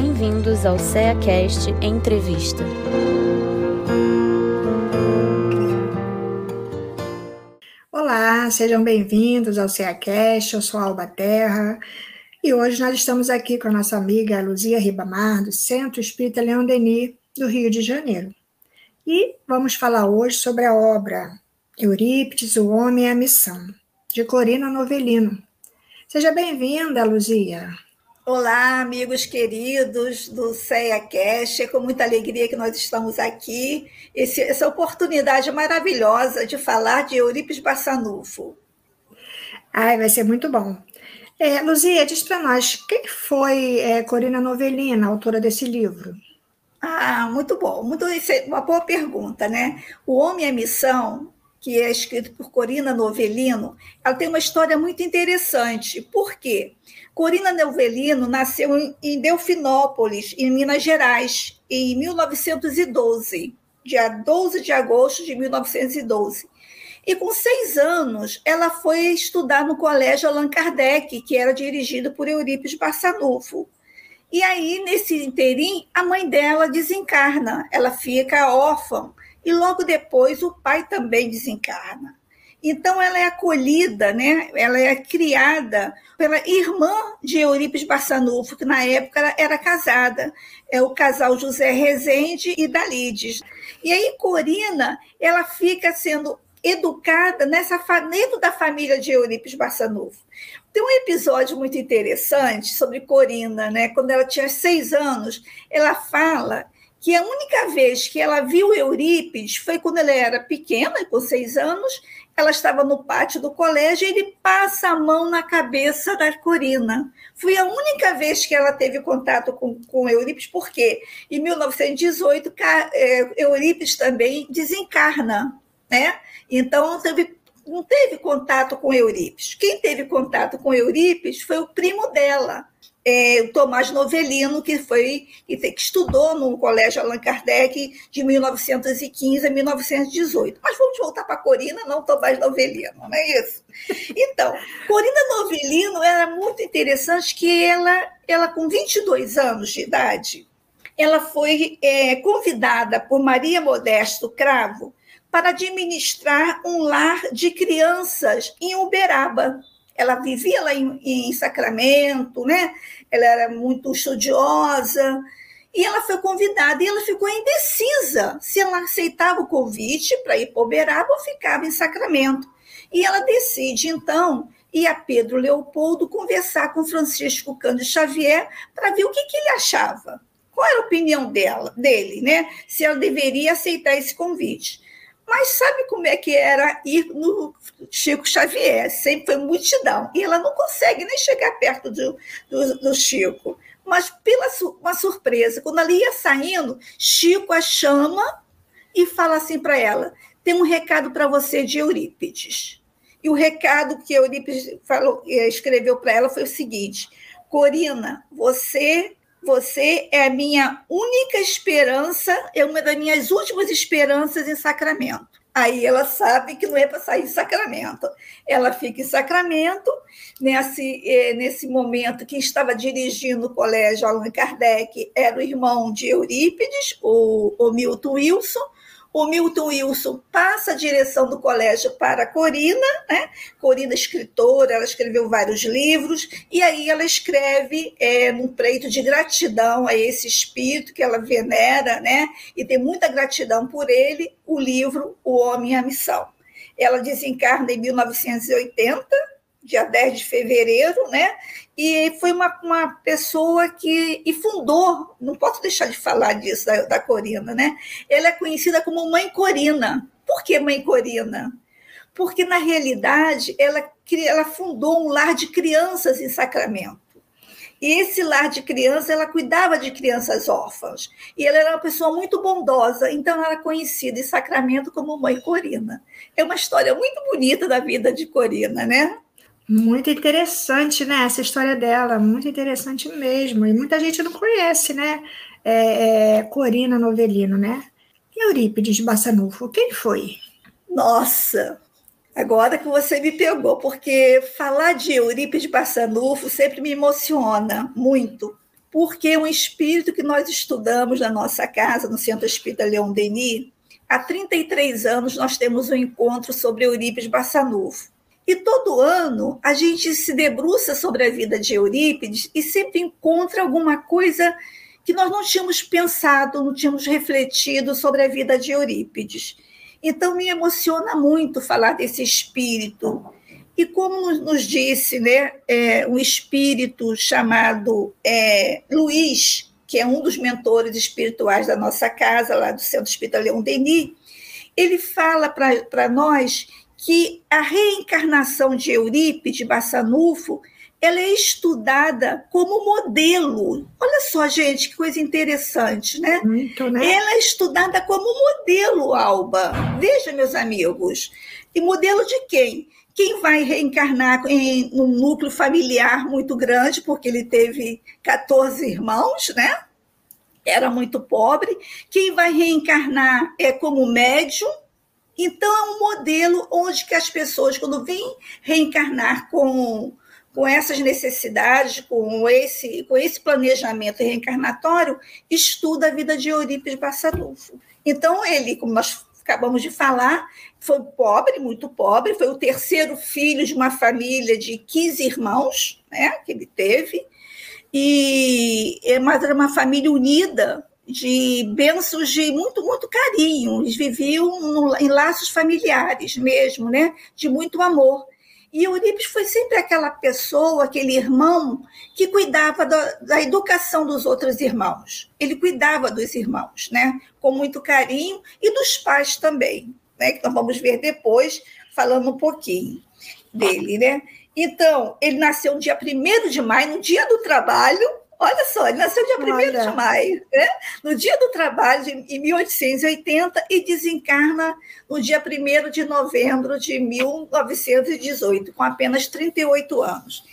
Bem-vindos ao CEACast Entrevista. Olá, sejam bem-vindos ao CEACast, eu sou Alba Terra e hoje nós estamos aqui com a nossa amiga Luzia Ribamar, do Centro Espírita Leão Denis, do Rio de Janeiro. E vamos falar hoje sobre a obra Eurípides, o Homem e a Missão, de Corina Novelino. Seja bem-vinda, Luzia. Olá, amigos queridos do CEA Cash. É com muita alegria que nós estamos aqui. Esse, essa oportunidade maravilhosa de falar de Eurípides Bassanufo. Ai, vai ser muito bom. É, Luzia, diz para nós, quem foi é, Corina Novelina, autora desse livro? Ah, muito bom. Muito, é uma boa pergunta, né? O Homem a Missão que é escrito por Corina Novelino, ela tem uma história muito interessante. Por quê? Corina Novelino nasceu em Delfinópolis, em Minas Gerais, em 1912, dia 12 de agosto de 1912. E com seis anos, ela foi estudar no Colégio Allan Kardec, que era dirigido por Eurípides Barçanufo. E aí, nesse interim, a mãe dela desencarna, ela fica órfã e logo depois o pai também desencarna. Então ela é acolhida, né? ela é criada pela irmã de Eurípides Barçanufo, que na época era casada, é o casal José Rezende e Dalides. E aí Corina, ela fica sendo educada nessa dentro da família de Eurípides Barçanufo. Tem um episódio muito interessante sobre Corina, né? Quando ela tinha seis anos, ela fala que a única vez que ela viu Eurípides foi quando ela era pequena, com seis anos, ela estava no pátio do colégio e ele passa a mão na cabeça da Corina. Foi a única vez que ela teve contato com, com Eurípides, porque em 1918 é, Eurípides também desencarna, né? Então teve, não teve contato com Eurípides. Quem teve contato com Eurípides foi o primo dela, é, o Tomás Novelino, que foi que, que estudou no Colégio Allan Kardec de 1915 a 1918. Mas vamos voltar para Corina, não Tomás Novelino, não é isso? Então, Corina Novelino era muito interessante que ela, ela com 22 anos de idade, ela foi é, convidada por Maria Modesto Cravo para administrar um lar de crianças em Uberaba. Ela vivia lá em, em Sacramento, né? ela era muito estudiosa, e ela foi convidada e ela ficou indecisa se ela aceitava o convite para ir para Uberaba ou ficava em Sacramento. E ela decide, então, ir a Pedro Leopoldo conversar com Francisco Cândido Xavier para ver o que, que, ele achava. Qual era a opinião dela, dele, né? Se ela deveria aceitar esse convite. Mas sabe como é que era ir no Chico Xavier? Sempre foi multidão. E ela não consegue nem chegar perto do, do, do Chico. Mas, pela uma surpresa, quando ela ia saindo, Chico a chama e fala assim para ela: tem um recado para você de Eurípides. E o recado que Eurípides falou, eh, escreveu para ela foi o seguinte: Corina, você você é a minha única esperança, é uma das minhas últimas esperanças em Sacramento. Aí ela sabe que não é para sair em Sacramento. Ela fica em Sacramento, nesse, eh, nesse momento, quem estava dirigindo o colégio Allan Kardec era o irmão de Eurípides, o, o Milton Wilson, o Milton Wilson passa a direção do colégio para Corina, né? Corina, escritora, ela escreveu vários livros, e aí ela escreve é, num preito de gratidão a esse espírito que ela venera, né? E tem muita gratidão por ele, o livro O Homem e a Missão. Ela desencarna em 1980, dia 10 de fevereiro, né? E foi uma, uma pessoa que e fundou, não posso deixar de falar disso, da, da Corina, né? Ela é conhecida como Mãe Corina. Por que Mãe Corina? Porque, na realidade, ela, ela fundou um lar de crianças em Sacramento. E esse lar de crianças, ela cuidava de crianças órfãs. E ela era uma pessoa muito bondosa, então ela era conhecida em Sacramento como Mãe Corina. É uma história muito bonita da vida de Corina, né? Muito interessante, né? Essa história dela, muito interessante mesmo. E muita gente não conhece, né? É, é, Corina Novelino, né? E Eurípides Bassanufo, quem foi? Nossa, agora que você me pegou, porque falar de Eurípides Bassanufo sempre me emociona muito. porque um espírito que nós estudamos na nossa casa, no Centro Espírita Leon Denis, há 33 anos nós temos um encontro sobre Eurípides Bassanufo. E todo ano a gente se debruça sobre a vida de Eurípides e sempre encontra alguma coisa que nós não tínhamos pensado, não tínhamos refletido sobre a vida de Eurípides. Então me emociona muito falar desse espírito. E como nos disse, né, é, um espírito chamado é, Luiz, que é um dos mentores espirituais da nossa casa, lá do Centro Espírita Leão Denis, ele fala para nós que a reencarnação de Eurípides Bassanufo ela é estudada como modelo. Olha só, gente, que coisa interessante, né? Muito, né? Ela é estudada como modelo, Alba. Veja, meus amigos. E modelo de quem? Quem vai reencarnar em um núcleo familiar muito grande, porque ele teve 14 irmãos, né? Era muito pobre. Quem vai reencarnar é como médium, então é um modelo onde que as pessoas, quando vêm reencarnar com com essas necessidades, com esse, com esse planejamento reencarnatório, estuda a vida de Eurípides Barçanufo. Então, ele, como nós acabamos de falar, foi pobre, muito pobre, foi o terceiro filho de uma família de 15 irmãos né, que ele teve, e, mas era uma família unida, de bênçãos de muito, muito carinho. Eles viviam no, em laços familiares mesmo, né? de muito amor. E Eurípides foi sempre aquela pessoa, aquele irmão, que cuidava da, da, educação dos outros irmãos. Ele cuidava dos irmãos, né? Com muito carinho, e dos pais também, né? Que nós vamos ver depois, falando um pouquinho dele, né? Então, ele nasceu no dia 1 de maio, no dia do trabalho, Olha só, ele nasceu dia 1 de maio, né? no dia do trabalho, em 1880, e desencarna no dia 1 de novembro de 1918, com apenas 38 anos.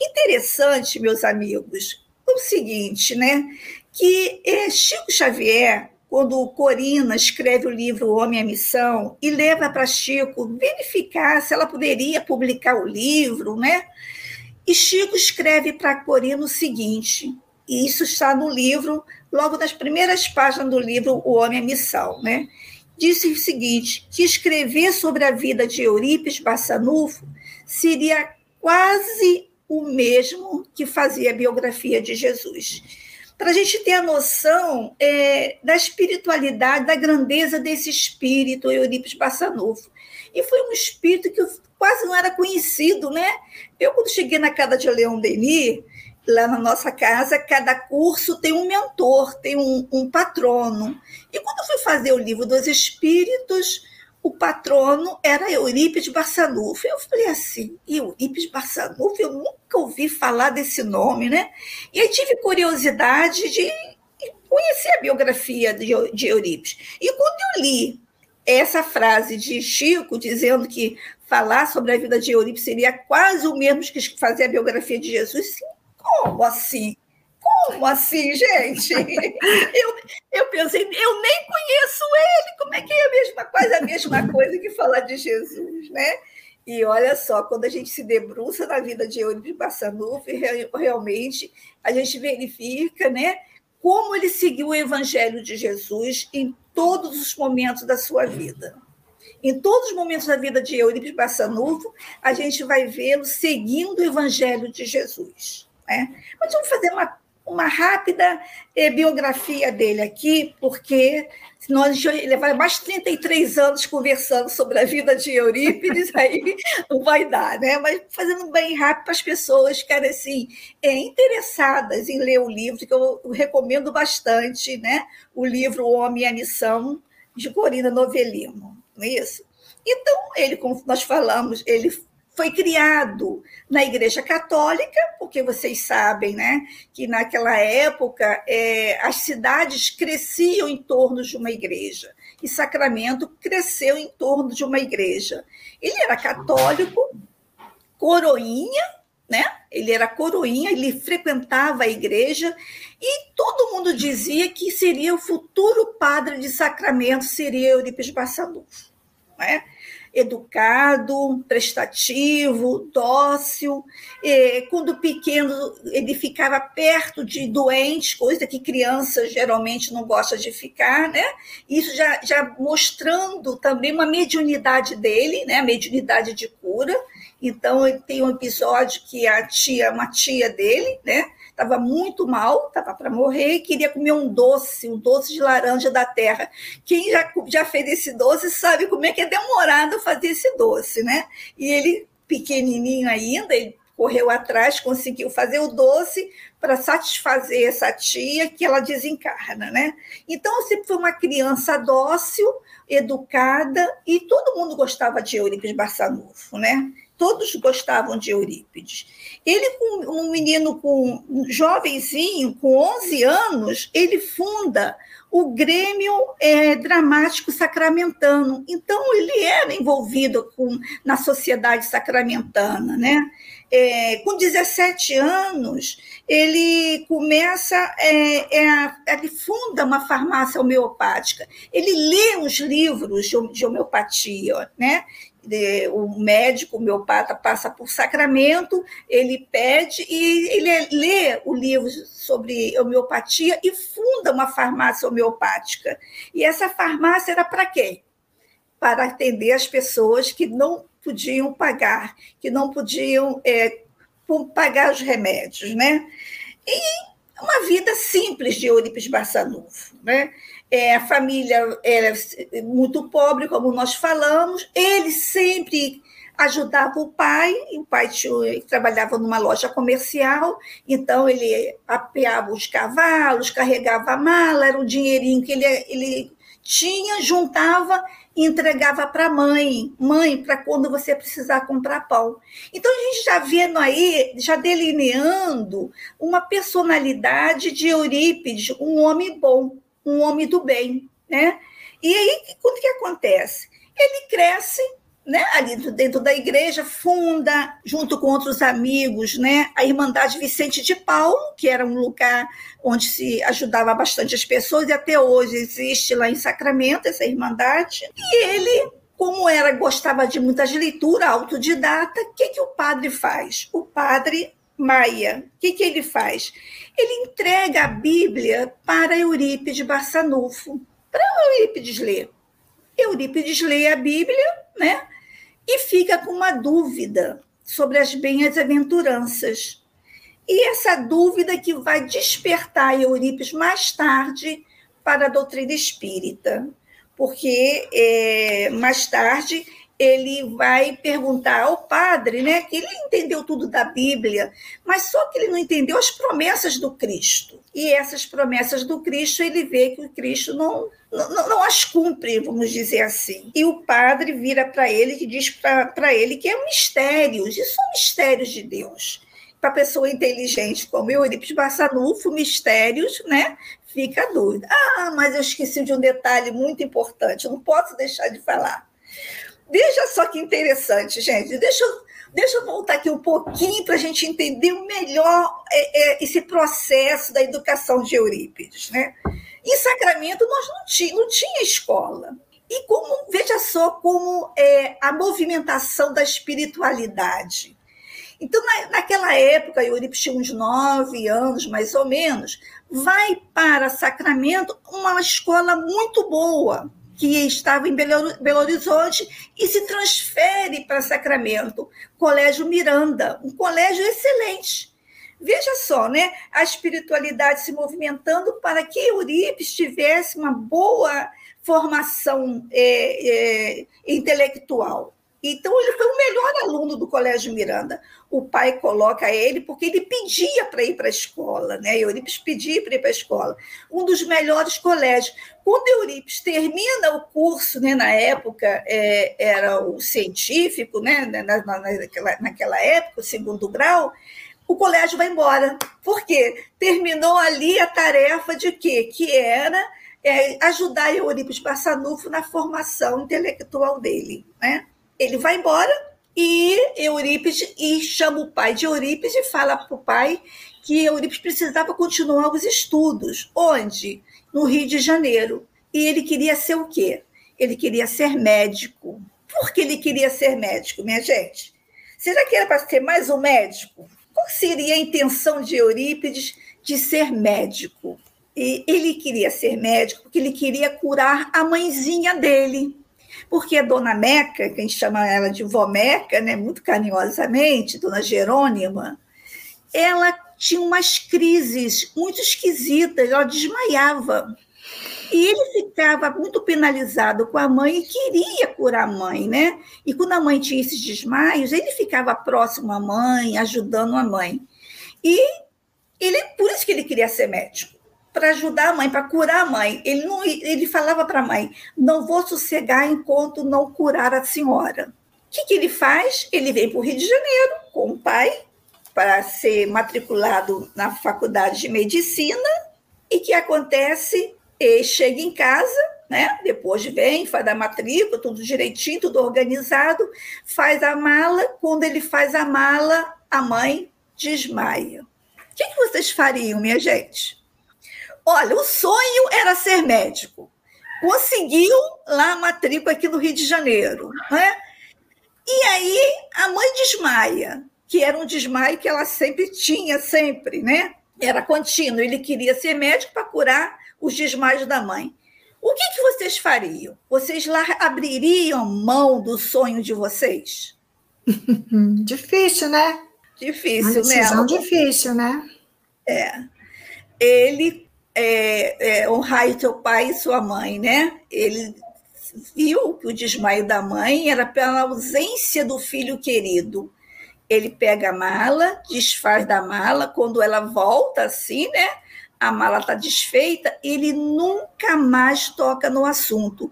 Interessante, meus amigos, o seguinte, né? Que é, Chico Xavier, quando Corina escreve o livro O Homem e a Missão e leva para Chico verificar se ela poderia publicar o livro, né? E Chico escreve para Corina o seguinte, e isso está no livro, logo nas primeiras páginas do livro O Homem a Missão, né? Disse o seguinte, que escrever sobre a vida de Eurípides Bassanufo seria quase o mesmo que fazer a biografia de Jesus. Para a gente ter a noção é, da espiritualidade, da grandeza desse espírito, Eurípides Bassanufo. E foi um espírito que quase não era conhecido, né? Eu, quando cheguei na casa de Leão Denis, lá na nossa casa, cada curso tem um mentor, tem um, um patrono. E quando eu fui fazer o livro dos Espíritos, o patrono era Eurípides Barçanufo. Eu falei assim, Eurípides Barçanufo? Eu nunca ouvi falar desse nome, né? E aí tive curiosidade de conhecer a biografia de, de Eurípides. E quando eu li essa frase de Chico dizendo que falar sobre a vida de Eurípides seria quase o mesmo que fazer a biografia de Jesus. Sim, como assim? Como assim, gente? Eu, eu pensei, eu nem conheço ele, como é que é a mesma coisa, a mesma coisa que falar de Jesus, né? E olha só, quando a gente se debruça na vida de Eurípides Bassanufo, realmente a gente verifica, né, como ele seguiu o evangelho de Jesus em todos os momentos da sua vida. Em todos os momentos da vida de Eurípides Bassanufo, a gente vai vê-lo seguindo o Evangelho de Jesus. Né? Mas vamos fazer uma, uma rápida eh, biografia dele aqui, porque senão a gente vai levar mais 33 anos conversando sobre a vida de Eurípides, aí não vai dar, né? Mas fazendo bem rápido para as pessoas que ficarem assim, é, interessadas em ler o livro, que eu, eu recomendo bastante, né? O livro O Homem e a Missão, de Corina Novelino não é isso? Então, ele, como nós falamos, ele foi criado na Igreja Católica, porque vocês sabem né, que naquela época é, as cidades cresciam em torno de uma igreja, e Sacramento cresceu em torno de uma igreja. Ele era católico, coroinha, né? Ele era coroinha, ele frequentava a igreja e todo mundo dizia que seria o futuro padre de Sacramento, seria Eurípides Bassanufo. Né? educado, prestativo, dócil. E, quando pequeno, ele ficava perto de doentes, coisa que criança geralmente não gosta de ficar, né? Isso já, já mostrando também uma mediunidade dele, né? A mediunidade de cura. Então, tem um episódio que a tia, uma tia dele, né? estava muito mal, estava para morrer e queria comer um doce, um doce de laranja da terra. Quem já, já fez esse doce sabe como é que é demorado fazer esse doce, né? E ele, pequenininho ainda, ele correu atrás, conseguiu fazer o doce para satisfazer essa tia que ela desencarna, né? Então, eu sempre fui uma criança dócil, educada, e todo mundo gostava de Eurípides Barçanufo, né? Todos gostavam de Eurípides. Ele, um menino com um jovenzinho, com 11 anos, ele funda o Grêmio é, Dramático Sacramentano. Então, ele era envolvido com, na sociedade sacramentana. Né? É, com 17 anos, ele começa, é, é, ele funda uma farmácia homeopática. Ele lê os livros de, homeopatia, né? O médico, o homeopata, passa por sacramento, ele pede e ele lê o livro sobre homeopatia e funda uma farmácia homeopática. E essa farmácia era para quem? Para atender as pessoas que não podiam pagar, que não podiam é, pagar os remédios, né? E uma vida simples de Eurípides Barçanufo, né? É, a família era muito pobre, como nós falamos. Ele sempre ajudava o pai, o pai tinha, trabalhava numa loja comercial, então ele apeava os cavalos, carregava a mala, era o dinheirinho que ele, ele tinha, juntava e entregava para a mãe. Mãe, para quando você precisar comprar pão. Então a gente já vendo aí, já delineando uma personalidade de Eurípides, um homem bom um homem do bem, né? E aí, o que acontece? Ele cresce, né, ali dentro da igreja, funda, junto com outros amigos, né, a Irmandade Vicente de Paulo, que era um lugar onde se ajudava bastante as pessoas, e até hoje existe lá em Sacramento essa Irmandade. E ele, como era, gostava de muitas leituras, autodidata, o que, que o padre faz? O padre Maia, o que, que ele faz? Ele entrega a Bíblia para Eurípides Barçanufo, para Eurípides ler. Eurípides lê a Bíblia, né? E fica com uma dúvida sobre as bem-aventuranças. E essa dúvida que vai despertar Eurípides mais tarde para a doutrina espírita, porque é, mais tarde ele vai perguntar ao padre, né, que ele entendeu tudo da Bíblia, mas só que ele não entendeu as promessas do Cristo. E essas promessas do Cristo, ele vê que o Cristo não, não, não as cumpre, vamos dizer assim. E o padre vira para ele e diz para ele que é mistérios, isso são mistérios de Deus. Para pessoa inteligente como eu, Eurípides Barçanufo, mistérios, né? Fica a dúvida. Ah, mas eu esqueci de um detalhe muito importante, eu não posso deixar de falar Veja só que interessante, gente. Deixa eu, deixa eu voltar aqui um pouquinho para a gente entender melhor é, é, esse processo da educação de Eurípides. Né? Em Sacramento, nós não tinha, não tinha escola. E como veja só como é a movimentação da espiritualidade. Então, na, naquela época, Eurípides tinha uns nove anos, mais ou menos, vai para Sacramento uma escola muito boa, que estava em Belo Horizonte e se transfere para Sacramento, Colégio Miranda, um colégio excelente. Veja só, né? A espiritualidade se movimentando para que Eurípides tivesse uma boa formação é, é, intelectual. Então, ele foi o melhor aluno do Colégio Miranda. O pai coloca ele porque ele pedia para ir para a escola, né? Eurípides pedia para ir para a escola. Um dos melhores colégios. Quando Eurípides termina o curso, né, na época é, era o científico, né, na, na, naquela, naquela época, o segundo grau, o colégio vai embora. Por quê? Terminou ali a tarefa de quê? Que era é, ajudar Eurípides Passanufo na formação intelectual dele, né? Ele vai embora e Eurípides e chama o pai de Eurípides e fala para o pai que Eurípides precisava continuar os estudos. Onde? No Rio de Janeiro. E ele queria ser o quê? Ele queria ser médico. Por que ele queria ser médico, minha gente? Será que era para ser mais um médico? Qual seria a intenção de Eurípides de ser médico? E ele queria ser médico porque ele queria curar a mãezinha dele. Porque a dona Meca, que a gente chama ela de vó Meca, né, muito carinhosamente, dona Jerônima, ela tinha umas crises muito esquisitas, ela desmaiava. E ele ficava muito penalizado com a mãe e queria curar a mãe, né? E quando a mãe tinha esses desmaios, ele ficava próximo à mãe, ajudando a mãe. E ele, por isso que ele queria ser médico, para ajudar a mãe, para curar a mãe. Ele não, ele falava para a mãe: "Não vou sossegar enquanto não curar a senhora". O que, que ele faz? Ele vem para o Rio de Janeiro com o pai para ser matriculado na faculdade de medicina. E que acontece? Ele chega em casa, né? Depois vem, faz a matrícula, tudo direitinho, tudo organizado, faz a mala. Quando ele faz a mala, a mãe desmaia. O que, que vocês fariam, minha gente? Olha, o sonho era ser médico. Conseguiu lá a matrícula aqui no Rio de Janeiro. Né? E aí a mãe desmaia, que era um desmaio que ela sempre tinha, sempre, né? Era contínuo. Ele queria ser médico para curar os desmaios da mãe. O que, que vocês fariam? Vocês lá abririam mão do sonho de vocês? Difícil, né? Difícil, Uma decisão né? difícil, né? É. Ele é, é, honrar teu pai e sua mãe, né? Ele viu que o desmaio da mãe era pela ausência do filho querido. Ele pega a mala, desfaz da mala, quando ela volta assim, né? A mala está desfeita, ele nunca mais toca no assunto.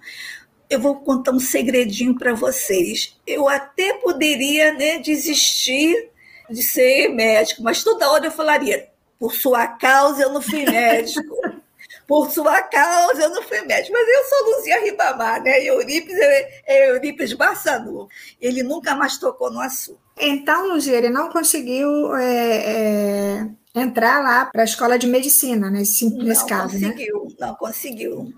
Eu vou contar um segredinho para vocês. Eu até poderia né, desistir de ser médico, mas toda hora eu falaria: por sua causa eu não fui médico. Por sua causa eu não fui médico. Mas eu sou Luzia Ribamar, né? Eurípides é, é Eurípides Barçanu. Ele nunca mais tocou no assunto. Então, Luzia, ele não conseguiu é, é, entrar lá para a escola de medicina, nesse, nesse não caso, né? Não conseguiu, não conseguiu.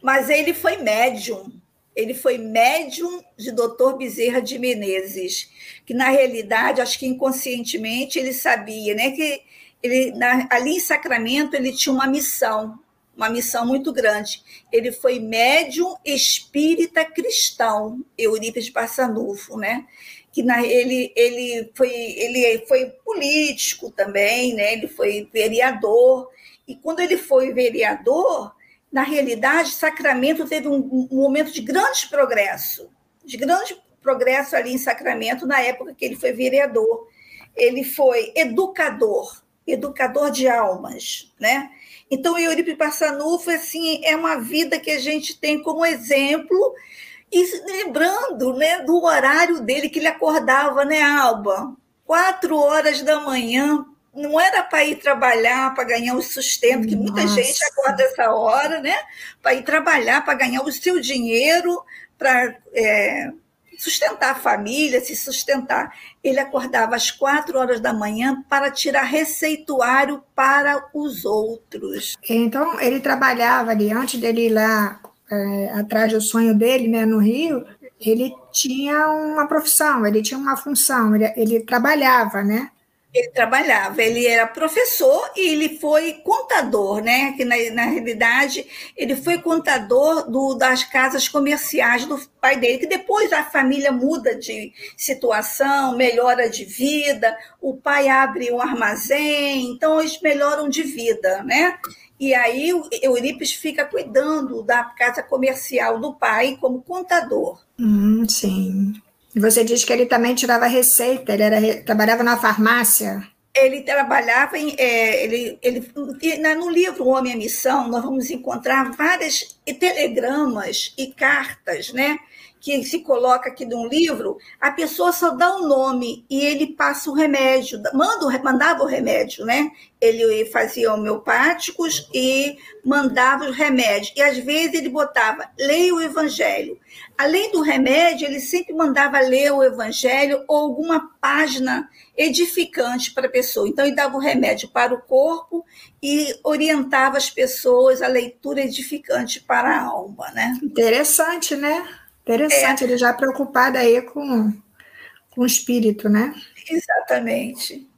Mas ele foi médium. Ele foi médium de Dr. Bezerra de Menezes, que na realidade, acho que inconscientemente ele sabia, né, que ele na, ali em Sacramento ele tinha uma missão, uma missão muito grande. Ele foi médium espírita cristão, Eurípides Barçanufo, né? Que na, ele, ele, foi, ele foi político também, né? Ele foi vereador. E quando ele foi vereador, na realidade, Sacramento teve um, um momento de grande progresso, de grande progresso ali em Sacramento, na época que ele foi vereador. Ele foi educador, educador de almas, né? Então, Euripides Passanufo, assim, é uma vida que a gente tem como exemplo, e lembrando né, do horário dele, que ele acordava, né, Alba? Quatro horas da manhã, não era para ir trabalhar, para ganhar o sustento, que muita gente acorda essa hora, né? Para ir trabalhar, para ganhar o seu dinheiro, para é, sustentar a família, se sustentar. Ele acordava às quatro horas da manhã para tirar receituário para os outros. Então, ele trabalhava ali, antes dele ir lá é, atrás do sonho dele, né, no Rio, ele tinha uma profissão, ele tinha uma função, ele, ele trabalhava, né? Ele trabalhava, ele era professor e ele foi contador, né? Que na, na realidade ele foi contador do, das casas comerciais do pai dele, que depois a família muda de situação, melhora de vida, o pai abre um armazém, então eles melhoram de vida, né? E aí Eurípides fica cuidando da casa comercial do pai como contador. Hum, sim. E você diz que ele também tirava receita, ele era, trabalhava na farmácia. Ele trabalhava em. É, ele, ele, no livro O Homem a Missão, nós vamos encontrar várias telegramas e cartas, né? Que se coloca aqui num livro, a pessoa só dá o um nome e ele passa o remédio, manda, mandava o remédio, né? Ele fazia homeopáticos e mandava os remédios. E às vezes ele botava, leia o evangelho. Além do remédio, ele sempre mandava ler o evangelho ou alguma página edificante para a pessoa. Então, ele dava o remédio para o corpo e orientava as pessoas a leitura edificante para a alma, né? Interessante, né? Interessante, é. ele já preocupado aí com, com o espírito, né? Exatamente.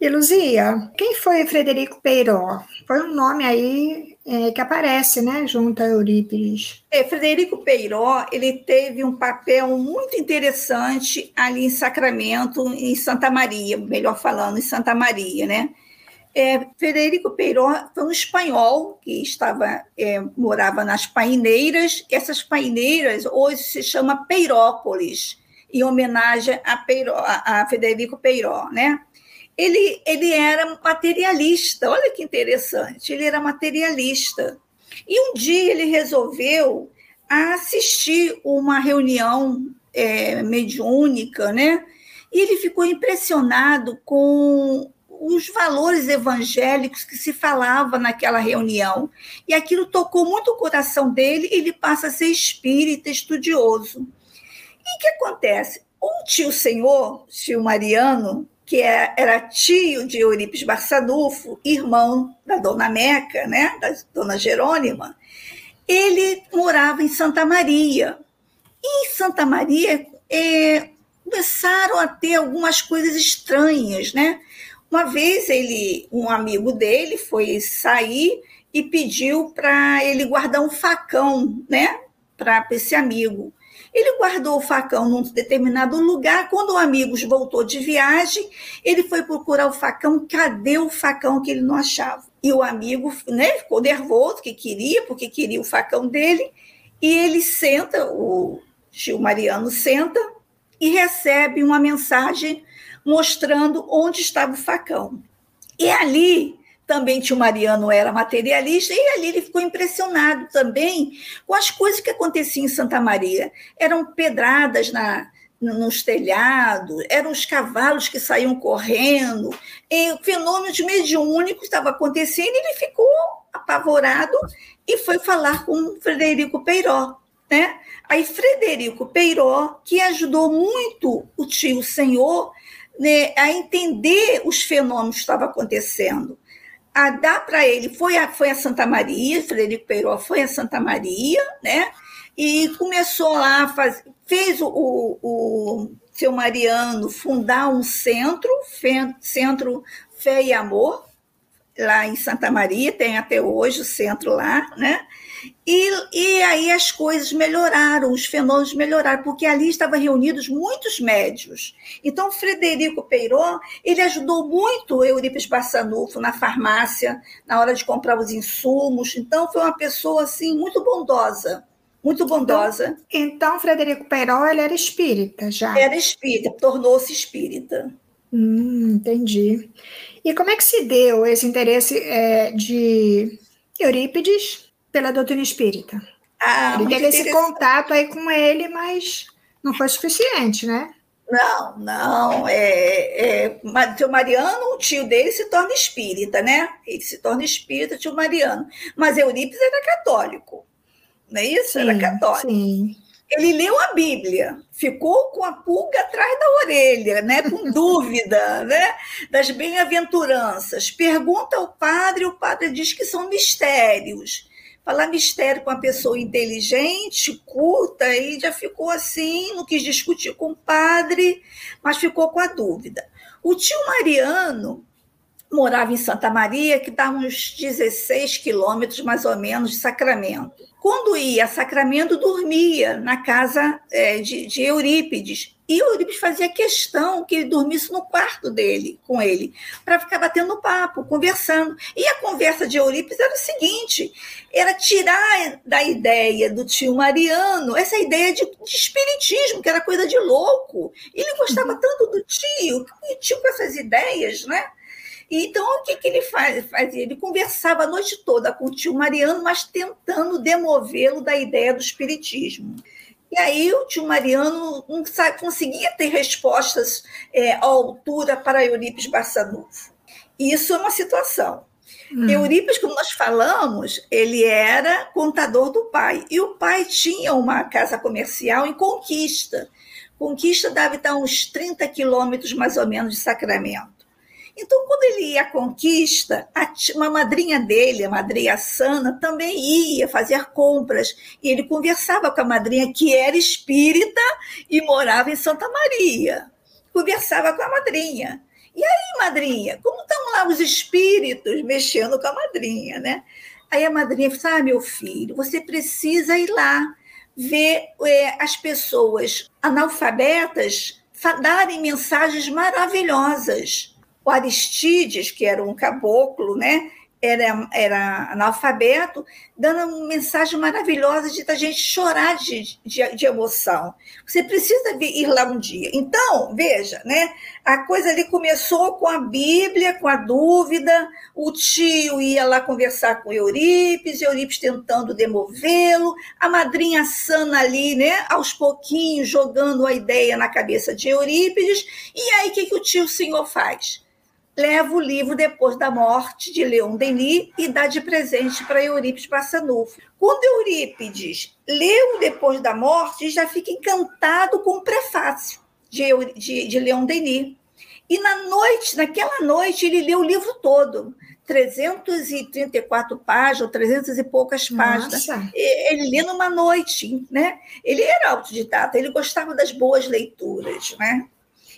E Luzia, quem foi Frederico Peiró? Foi um nome aí é, que aparece, né, junto a Eurípides. É, Frederico Peiró, ele teve um papel muito interessante ali em Sacramento, em Santa Maria, melhor falando, em Santa Maria, né? É, Frederico Peiró foi um espanhol que estava é, morava nas Paineiras. Essas Paineiras hoje se chama Peirópolis, em homenagem a, Peiró, a Frederico Peiró, né? Ele, ele era materialista, olha que interessante, ele era materialista. E um dia ele resolveu assistir uma reunião é, mediúnica, né? E ele ficou impressionado com os valores evangélicos que se falava naquela reunião. E aquilo tocou muito o coração dele, ele passa a ser espírita, estudioso. E o que acontece? Um tio senhor, tio Mariano, que é, era tio de Eurípides Barçanufo, irmão da dona Meca, né, da dona Jerônima, ele morava em Santa Maria. E em Santa Maria é, começaram a ter algumas coisas estranhas, né? Uma vez ele, um amigo dele foi sair e pediu para ele guardar um facão, né, para esse amigo. Ele guardou o facão num determinado lugar. Quando o amigo voltou de viagem, ele foi procurar o facão. Cadê o facão que ele não achava? E o amigo né, ficou nervoso, que queria, porque queria o facão dele. E ele senta, o tio Mariano senta e recebe uma mensagem mostrando onde estava o facão. E ali também tio Mariano era materialista, e ali ele ficou impressionado também com as coisas que aconteciam em Santa Maria. Eram pedradas na, nos telhados, eram os cavalos que saíam correndo, e fenômenos mediúnicos estavam acontecendo, e ele ficou apavorado e foi falar com Frederico Peiró. Né? Aí Frederico Peiró, que ajudou muito o tio Senhor né, a entender os fenômenos que estavam acontecendo a dar para ele foi a, foi a Santa Maria, Frederico Peiró foi a Santa Maria, né? E começou lá, faz, fez o, o, o seu Mariano fundar um centro, Centro Fé e Amor, lá em Santa Maria, tem até hoje o centro lá, né? E, e aí as coisas melhoraram, os fenômenos melhoraram, porque ali estavam reunidos muitos médios. Então, Frederico Peiró, ele ajudou muito o Eurípides Barçanufo na farmácia, na hora de comprar os insumos. Então, foi uma pessoa, assim, muito bondosa, muito bondosa. Então, então Frederico Peiró, ele era espírita já? Era espírita, tornou-se espírita. Hum, entendi. E como é que se deu esse interesse é, de Eurípides pela doutrina espírita. Ah, ele teve esse contato aí com ele, mas não foi suficiente, né? Não, não. É, é, tio Mariano, o tio dele se torna espírita, né? Ele se torna espírita, tio Mariano. Mas Eurípides era católico, não é isso? Sim, era católico. Sim. Ele leu a Bíblia, ficou com a pulga atrás da orelha, né? com dúvida né? das bem-aventuranças. Pergunta ao padre, o padre diz que são mistérios falar mistério com uma pessoa inteligente, culta, e já ficou assim, não quis discutir com o padre, mas ficou com a dúvida. O tio Mariano morava em Santa Maria, que está uns 16 quilômetros mais ou menos de Sacramento. Quando ia a Sacramento, dormia na casa é, de, de Eurípides, e o Eurípides fazia questão que ele dormisse no quarto dele, com ele, para ficar batendo papo, conversando. E a conversa de Eurípides era o seguinte: era tirar da ideia do tio Mariano essa ideia de, de espiritismo, que era coisa de louco. Ele gostava uhum. tanto do tio, que tio com essas ideias, né? Então, o que, que ele faz, fazia? Ele conversava a noite toda com o tio Mariano, mas tentando demovê-lo da ideia do espiritismo. E aí o tio Mariano não conseguia ter respostas é, à altura para Eurípides Barçanufo. Isso é uma situação. Hum. Eurípides, como nós falamos, ele era contador do pai. E o pai tinha uma casa comercial em Conquista. Conquista deve estar uns 30 quilômetros mais ou menos de Sacramento. Então, quando ele ia à conquista, uma madrinha dele, a madrinha Sana, também ia fazer compras. E ele conversava com a madrinha, que era espírita e morava em Santa Maria. Conversava com a madrinha. E aí, madrinha, como estão lá os espíritos mexendo com a madrinha, né? Aí a madrinha falou: Ah, meu filho, você precisa ir lá ver é, as pessoas analfabetas darem mensagens maravilhosas. O Aristides, que era um caboclo, né? era, era analfabeto, dando uma mensagem maravilhosa de a gente chorar de, de, de, emoção. Você precisa ir lá um dia. Então, veja, né? A coisa ali começou com a Bíblia, com a dúvida, o tio ia lá conversar com Eurípides, Eurípides tentando demovê-lo, a madrinha Sana ali, né? Aos pouquinhos, jogando a ideia na cabeça de Eurípides, e aí o que, que o tio senhor faz? Leva o livro depois da morte de Leon Denis e dá de presente para Eurípides Passanufo. Quando Eurípides leu depois da morte, já fica encantado com o prefácio de, de, de Leon Denis. E na noite, naquela noite, ele leu o livro todo. 334 páginas, 300 e poucas páginas. Nossa. Ele lê numa noite, né? Ele era autodidata, ele gostava das boas leituras, né?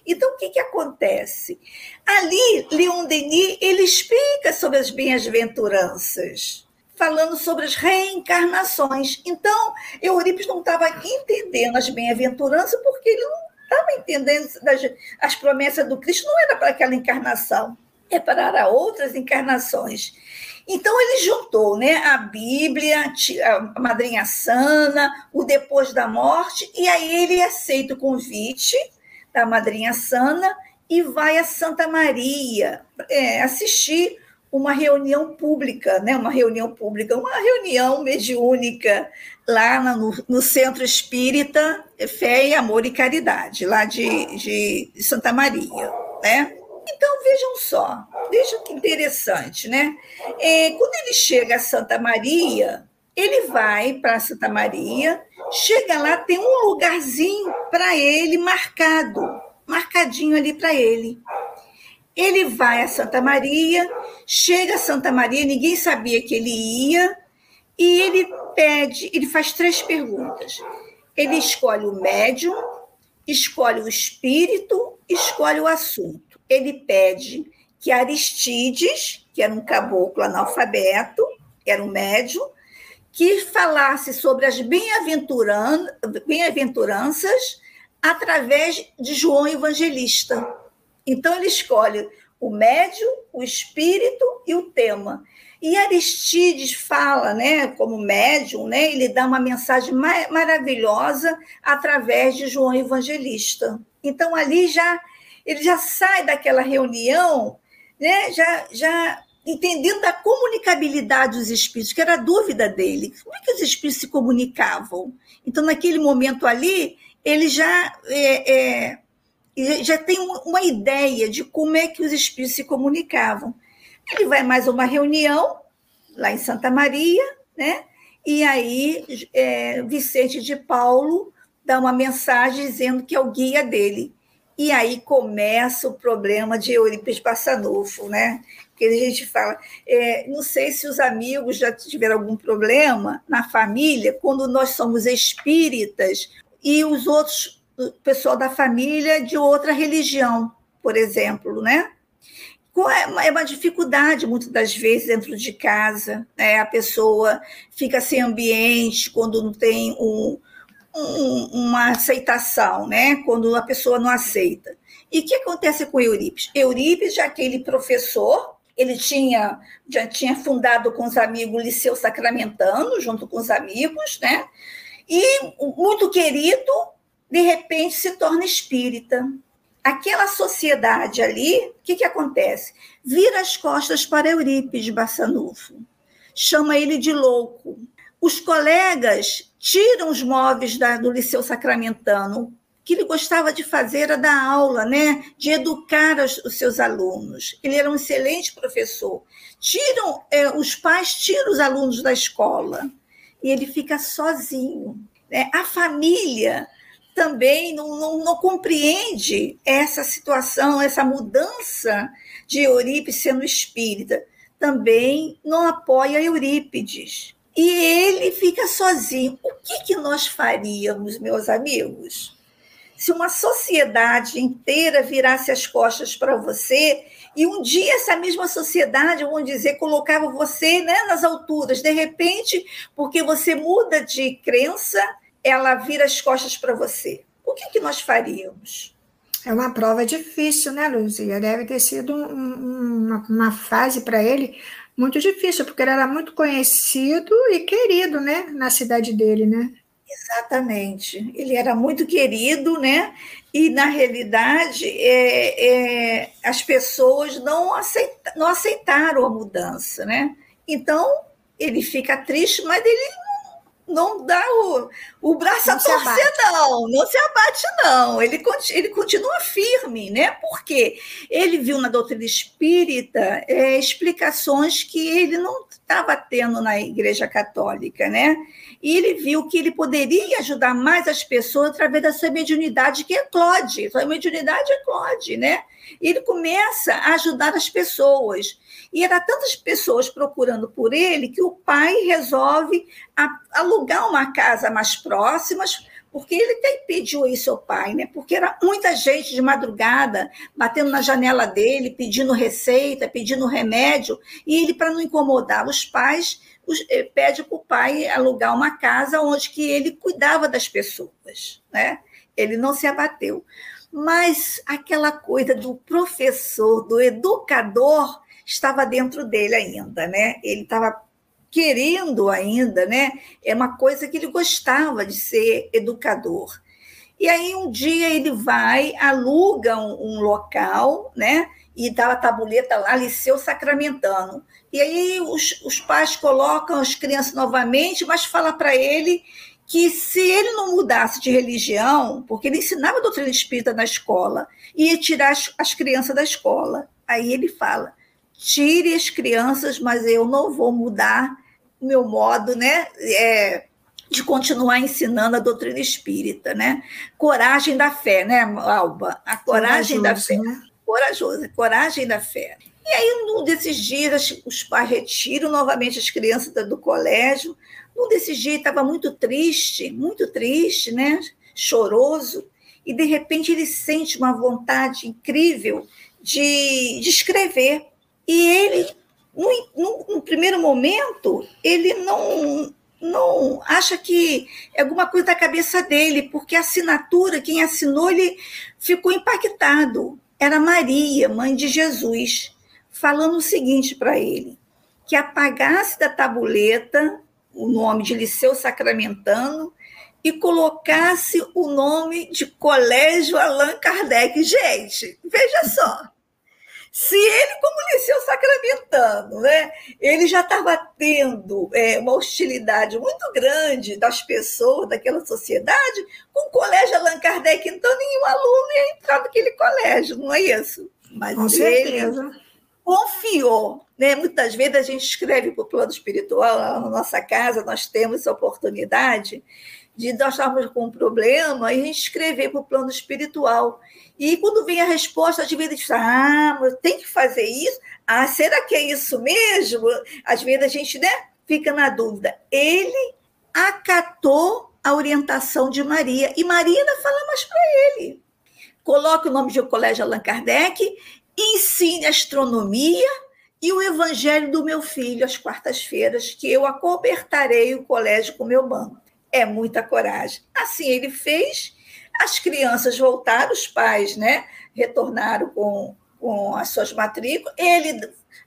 Então, o que, que acontece? Ali, Leon Denis ele explica sobre as bem-aventuranças, falando sobre as reencarnações. Então, Eurípides não estava entendendo as bem-aventuranças porque ele não estava entendendo das, as promessas do Cristo, não era para aquela encarnação, é para outras encarnações. Então ele juntou né, a Bíblia, a madrinha sana, o depois da morte, e aí ele aceita o convite da madrinha Sana e vai a Santa Maria é, assistir uma reunião pública, né? uma reunião pública, uma reunião mediúnica lá no, no Centro Espírita Fé e Amor e Caridade, lá de, de Santa Maria. Né? Então, vejam só, vejam que interessante, né? É, quando ele chega a Santa Maria, ele vai para Santa Maria, chega lá, tem um lugarzinho para ele marcado, marcadinho ali para ele. Ele vai a Santa Maria, chega a Santa Maria, ninguém sabia que ele ia, e ele pede, ele faz três perguntas. Ele escolhe o médium, escolhe o espírito, escolhe o assunto. Ele pede que Aristides, que era um caboclo analfabeto, era um médium, que falasse sobre as bem-aventuranças através de João Evangelista. Então, ele escolhe o médium, o espírito e o tema. E Aristides fala, né, como médium, né, ele dá uma mensagem maravilhosa através de João Evangelista. Então, ali já ele já sai daquela reunião, né, já, já entendendo a comunicabilidade dos espíritos, que era a dúvida dele. Como é que os espíritos se comunicavam? Então, naquele momento ali, ele já, é, é, já tem uma ideia de como é que os espíritos se comunicavam. Ele vai mais uma reunião, lá em Santa Maria, né? e aí é, Vicente de Paulo dá uma mensagem dizendo que é o guia dele. E aí começa o problema de Eurípides Passanufo, né? Que a gente fala. É, não sei se os amigos já tiveram algum problema na família, quando nós somos espíritas e os outros, o pessoal da família de outra religião, por exemplo, né? É, é uma dificuldade, muitas das vezes, dentro de casa. Né? A pessoa fica sem ambiente quando não tem um, um, uma aceitação, né? quando a pessoa não aceita. E o que acontece com Eurípides? Eurípides, já aquele professor, ele tinha já tinha fundado com os amigos o Liceu Sacramentano, junto com os amigos, né? E muito querido, de repente se torna espírita. Aquela sociedade ali, o que, que acontece? Vira as costas para Eurípides Bassanufo, chama ele de louco. Os colegas tiram os móveis da, do Liceu Sacramentano, que ele gostava de fazer era dar aula, né? de educar os, os seus alunos. Ele era um excelente professor. Tiram, é, os pais tiram os alunos da escola e ele fica sozinho. Né? A família também não, não, não compreende essa situação, essa mudança de Eurípides sendo espírita. Também não apoia Eurípides. E ele fica sozinho. O que, que nós faríamos, meus amigos? Se uma sociedade inteira virasse as costas para você e um dia essa mesma sociedade, vamos dizer, colocava você né, nas alturas, de repente, porque você muda de crença, ela vira as costas para você. O que, que nós faríamos? É uma prova difícil, né, Luzia? Deve ter sido um, uma, uma fase para ele muito difícil, porque ele era muito conhecido e querido, né, na cidade dele, né? Exatamente. Ele era muito querido, né? E, na realidade, é, é, as pessoas não, aceita, não aceitaram a mudança, né? Então, ele fica triste, mas ele não dá o, o braço não a torcer, não, não se abate, não. Ele, ele continua firme, né? Porque ele viu na doutrina espírita é, explicações que ele não estava tendo na Igreja Católica, né? E ele viu que ele poderia ajudar mais as pessoas através da sua mediunidade, que é Claude. Sua mediunidade é Claude, né? E ele começa a ajudar as pessoas. E era tantas pessoas procurando por ele que o pai resolve alugar uma casa mais próxima, porque ele até pediu isso ao pai, né? Porque era muita gente de madrugada batendo na janela dele, pedindo receita, pedindo remédio, e ele, para não incomodar os pais, eh, pede para o pai alugar uma casa onde que ele cuidava das pessoas, né? Ele não se abateu. Mas aquela coisa do professor, do educador, estava dentro dele ainda, né? Ele estava querendo ainda, né? É uma coisa que ele gostava de ser educador. E aí um dia ele vai, aluga um, um local, né? E dá a tabuleta lá, Liceu Sacramentano. E aí os, os pais colocam as crianças novamente, mas fala para ele que se ele não mudasse de religião, porque ele ensinava a doutrina espírita na escola, ia tirar as, as crianças da escola. Aí ele fala: tire as crianças, mas eu não vou mudar o meu modo, né? É, de continuar ensinando a doutrina espírita, né? Coragem da fé, né, Alba? A coragem Corajoso, da fé. Né? Corajosa, coragem da fé. E aí, num desses dias, os pais retiram novamente as crianças do colégio. Num desses dias, estava muito triste, muito triste, né? Choroso. E, de repente, ele sente uma vontade incrível de, de escrever. E ele, no, no, no primeiro momento, ele não, não acha que é alguma coisa da cabeça dele, porque a assinatura, quem assinou, ele ficou impactado. Era Maria, mãe de Jesus, falando o seguinte para ele: que apagasse da tabuleta o nome de Liceu Sacramentano e colocasse o nome de Colégio Allan Kardec. Gente, veja só. Se ele, como Liceu Sacramentano, né, ele já estava tendo é, uma hostilidade muito grande das pessoas daquela sociedade, com o colégio Allan Kardec, então nenhum aluno ia entrar naquele colégio, não é isso? Mas com certeza. Confiou. Né? Muitas vezes a gente escreve para o plano espiritual, na nossa casa nós temos essa oportunidade de nós estarmos com um problema e a gente escrever para o plano espiritual. E quando vem a resposta, às vezes diz, ah, tem que fazer isso? Ah, será que é isso mesmo? Às vezes a gente né, fica na dúvida. Ele acatou a orientação de Maria, e Maria ainda fala mais para ele. Coloque o nome de Colégio Allan Kardec, ensine astronomia e o evangelho do meu filho às quartas-feiras, que eu acobertarei o colégio com meu banco. É muita coragem. Assim ele fez, as crianças voltaram, os pais né, retornaram com, com as suas matrículas. Ele,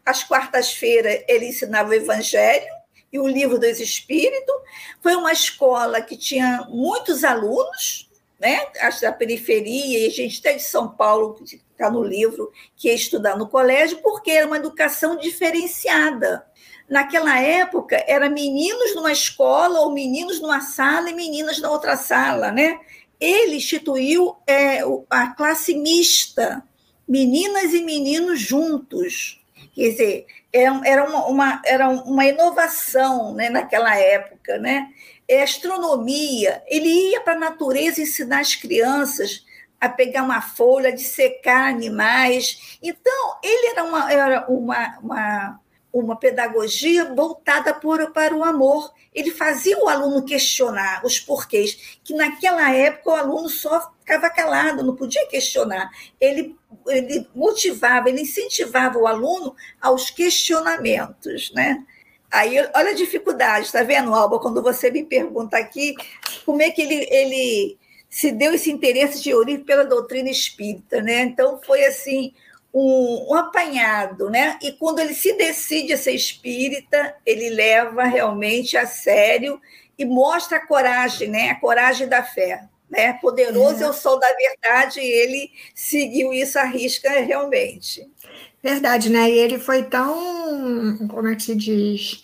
às quartas-feiras, ele ensinava o Evangelho e o Livro dos Espíritos. Foi uma escola que tinha muitos alunos, né, da periferia, e a gente até de São Paulo, está no livro, que ia estudar no colégio, porque era uma educação diferenciada. Naquela época, era meninos numa escola, ou meninos numa sala e meninas na outra sala, né? ele instituiu é, a classe mista, meninas e meninos juntos. Quer dizer, era, uma, uma, era uma inovação né, naquela época. Né? é, astronomia, ele ia para a natureza ensinar as crianças a pegar uma folha, de secar animais. Então, ele era uma, era uma, uma, uma pedagogia voltada por, para o amor. Ele fazia o aluno questionar os porquês, que naquela época o aluno só ficava calado, não podia questionar. Ele, ele motivava, ele incentivava o aluno aos questionamentos, né? Aí, olha a dificuldade, está vendo, Alba, quando você me pergunta aqui como é que ele, ele se deu esse interesse de Euripides pela doutrina espírita, né? Então, foi assim, um, um, apanhado, né? E quando ele se decide a ser espírita, ele leva realmente a sério e mostra a coragem, né? A coragem da fé. Né? Poderoso é. é o sol da verdade, e ele seguiu isso à risca realmente. Verdade, né? E ele foi tão, como é que se diz?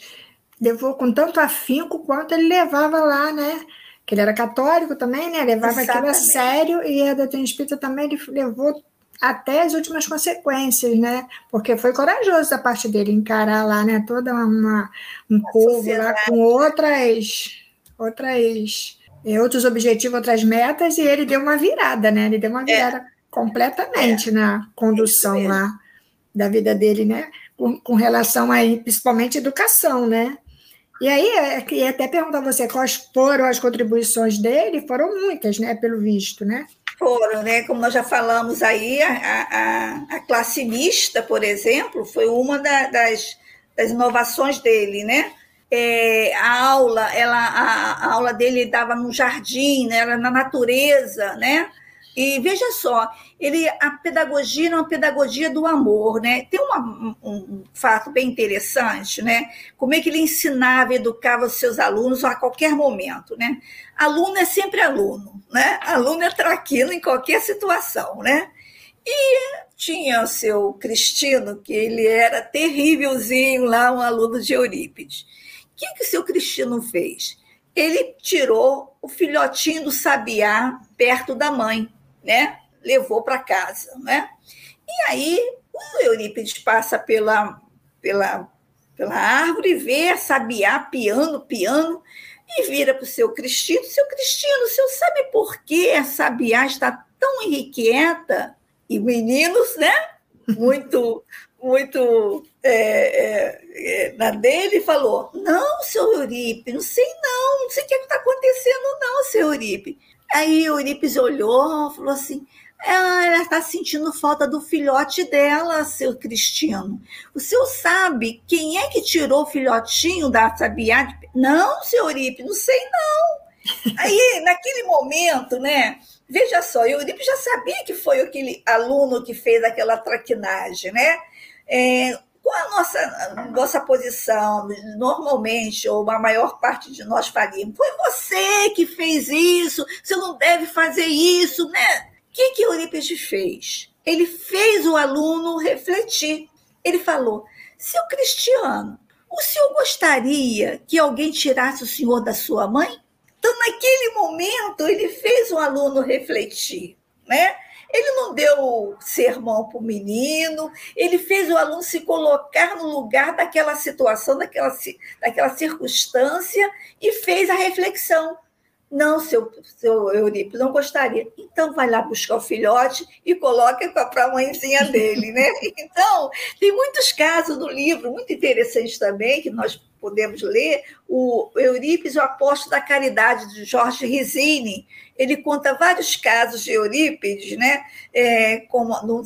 Levou com tanto afinco quanto ele levava lá, né? Que ele era católico também, né? Levava Exatamente. aquilo a sério e a doutrina espírita também ele levou até as últimas consequências, né? Porque foi corajoso da parte dele encarar lá, né? Toda uma, um a povo sociedade. lá com outras, outras, eh, outros objetivos, outras metas, e ele deu uma virada, né? Ele deu uma é. virada é. completamente é. na condução é lá da vida dele, né? Com, com relação aí, principalmente educação, né? E aí, é, eu queria até perguntar a você quais foram as contribuições dele, foram muitas, né, pelo visto, né? Foram, né? Como nós já falamos aí, a, a, a classe mista, por exemplo, foi uma da, das, das inovações dele, né? É, a aula, ela, a, a, aula dele dava no jardim, né? era na natureza, né? E veja só, ele, a pedagogia é uma pedagogia do amor, né? Tem uma, um, fato bem interessante, né? Como é que ele ensinava, educava os seus alunos a qualquer momento, né? Aluno é sempre aluno, né? Aluno é traquino em qualquer situação, né? E tinha o seu Cristino, que ele era terrívelzinho lá, um aluno de Eurípides. O que, que o seu Cristino fez? Ele tirou o filhotinho do sabiá perto da mãe né? Levou para casa, né? E aí o Eurípides passa pela, pela, pela árvore, vê a sabiá piano, piano, e vira para o seu Cristino. Seu Cristino, o senhor sabe por que a sabiá está tão irrequieta? E meninos, né? Muito, muito é, é, é, na dele, falou: Não, seu Eurípides, não sei não, não sei o que está acontecendo, não, seu Eurípides. Aí o Eurípides olhou falou assim: ah, ela está sentindo falta do filhote dela, seu Cristino. O senhor sabe quem é que tirou o filhotinho da Sabiá? Não, seu Eurípides, não sei não. Aí, naquele momento, né? Veja só, Eurípides já sabia que foi aquele aluno que fez aquela traquinagem, né? É, qual a nossa, nossa posição, normalmente, ou a maior parte de nós faríamos? Foi você que fez isso, você não deve fazer isso, né? O que, que Eurípides fez? Ele fez o aluno refletir. Ele falou: seu Cristiano, o senhor gostaria que alguém tirasse o senhor da sua mãe? Então, naquele momento, ele fez o aluno refletir, né? Ele não deu sermão para o menino, ele fez o aluno se colocar no lugar daquela situação, daquela, daquela circunstância e fez a reflexão. Não, seu, seu Eurípides, não gostaria. Então, vai lá buscar o filhote e coloca para a mãezinha dele, né? Então, tem muitos casos no livro, muito interessantes também, que nós podemos ler, o Eurípides, o apóstolo da caridade, de Jorge Risini, ele conta vários casos de Eurípides, né? É, como nos,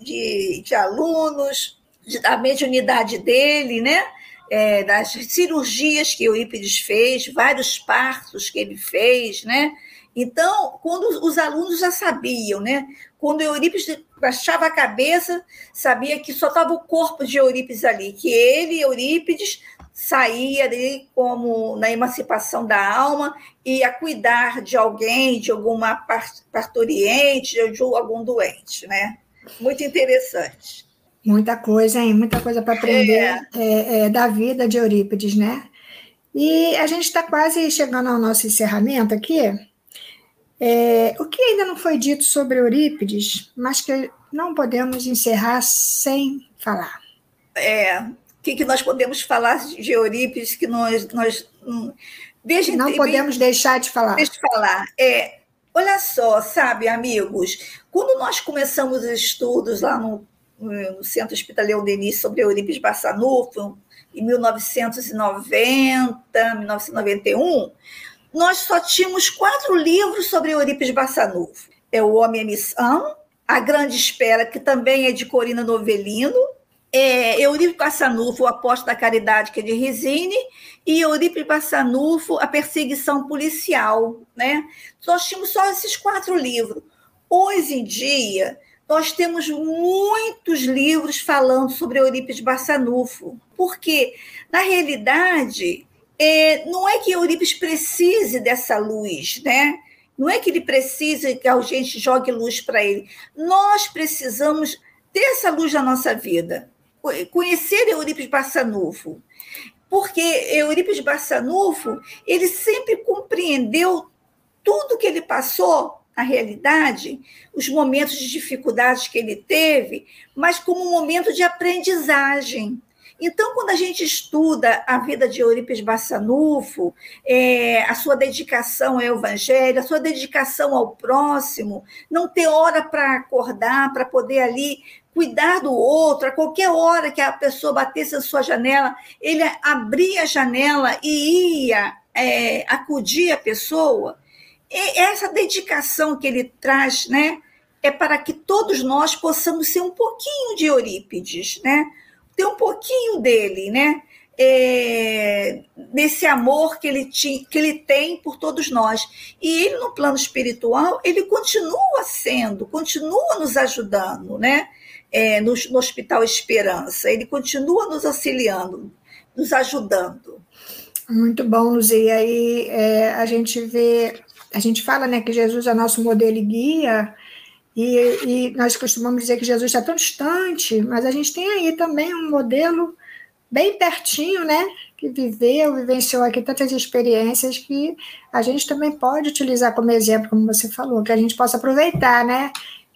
de, de alunos, de, da mediunidade dele, né? É, das cirurgias que Eurípides fez, vários partos que ele fez, né? Então, quando os alunos já sabiam, né? Quando Eurípides baixava a cabeça, sabia que só estava o corpo de Eurípides ali, que ele, Eurípides, saía ali como na emancipação da alma e a cuidar de alguém, de alguma parturiente, de algum doente, né? Muito interessante. Muita coisa, hein? Muita coisa para aprender é. É, é, da vida de Eurípides, né? E a gente está quase chegando ao nosso encerramento aqui. É, o que ainda não foi dito sobre Eurípides, mas que não podemos encerrar sem falar? É, que, que nós podemos falar de Eurípides que nós, nós Veja, Não podemos deixar de falar. Deixa eu falar. É, olha só, sabe, amigos, quando nós começamos os estudos lá no, no Centro Hospitaleiro Denis sobre Eurípides Bassanufo, em 1990, 1991, nós só tínhamos quatro livros sobre Eurípides Bassanufo. É O Homem e a Missão, A Grande Espera, que também é de Corina Novelino, é, Bassanufo, O Apóstolo da Caridade, que é de Resine, e Eurípides Bassanufo, A Perseguição Policial. Né? Nós tínhamos só esses quatro livros. Hoje em dia, nós temos muitos livros falando sobre Eurípides Bassanufo, porque, na realidade, é, não é que Eurípides precise dessa luz, né? Não é que ele precise que a gente jogue luz para ele. Nós precisamos ter essa luz na nossa vida conhecer Eurípides Barçanufo, porque Eurípides Barçanufo ele sempre compreendeu tudo que ele passou, a realidade, os momentos de dificuldades que ele teve, mas como um momento de aprendizagem. Então, quando a gente estuda a vida de Eurípides Bassanufo, é, a sua dedicação ao evangelho, a sua dedicação ao próximo, não ter hora para acordar, para poder ali cuidar do outro, a qualquer hora que a pessoa batesse na sua janela, ele abria a janela e ia é, acudir a pessoa. E essa dedicação que ele traz, né, é para que todos nós possamos ser um pouquinho de Eurípides, né? Ter um pouquinho dele, né? É, desse amor que ele, ti, que ele tem por todos nós. E ele, no plano espiritual, ele continua sendo, continua nos ajudando, né? É, no, no Hospital Esperança. Ele continua nos auxiliando, nos ajudando. Muito bom, Luzia. E é, a gente vê, a gente fala né, que Jesus é nosso modelo e guia, e, e nós costumamos dizer que Jesus está tão distante, mas a gente tem aí também um modelo bem pertinho, né? Que viveu, vivenciou aqui tantas experiências que a gente também pode utilizar como exemplo, como você falou, que a gente possa aproveitar, né?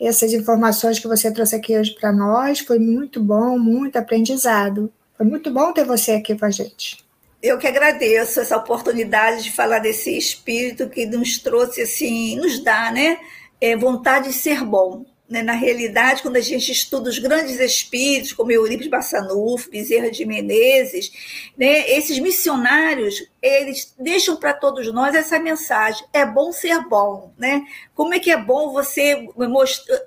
Essas informações que você trouxe aqui hoje para nós. Foi muito bom, muito aprendizado. Foi muito bom ter você aqui com a gente. Eu que agradeço essa oportunidade de falar desse espírito que nos trouxe, assim, nos dá, né? É, vontade de ser bom. Né? Na realidade, quando a gente estuda os grandes espíritos, como Eurípides Bassanufo, Bezerra de Menezes, né? esses missionários, eles deixam para todos nós essa mensagem: é bom ser bom, né? Como é que é bom você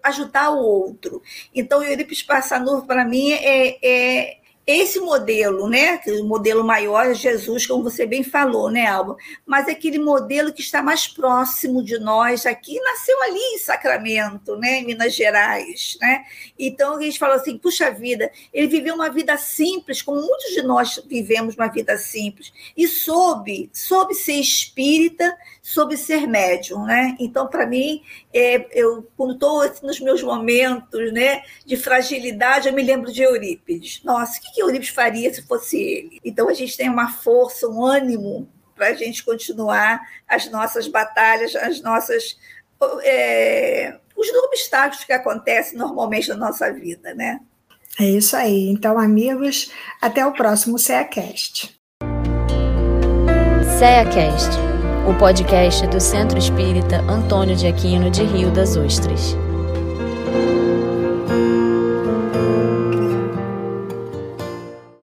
ajudar o outro? Então, Eurípides Bassanufo, para mim, é, é esse modelo, né? O modelo maior é Jesus, como você bem falou, né, Alba? Mas é aquele modelo que está mais próximo de nós aqui, nasceu ali em Sacramento, né, em Minas Gerais, né? Então a gente fala assim, puxa vida, ele viveu uma vida simples, como muitos de nós vivemos uma vida simples, e soube, soube ser espírita, soube ser médium, né? Então, para mim, é, eu quando estou assim, nos meus momentos, né, de fragilidade, eu me lembro de Eurípides. Nossa, o que que Eurípides faria se fosse ele? Então a gente tem uma força, um ânimo para a gente continuar as nossas batalhas, as nossas é, os obstáculos que acontecem normalmente na nossa vida, né? É isso aí. Então, amigos, até o próximo CEACast. CEACast, o podcast do Centro Espírita Antônio de Aquino de Rio das Ostras.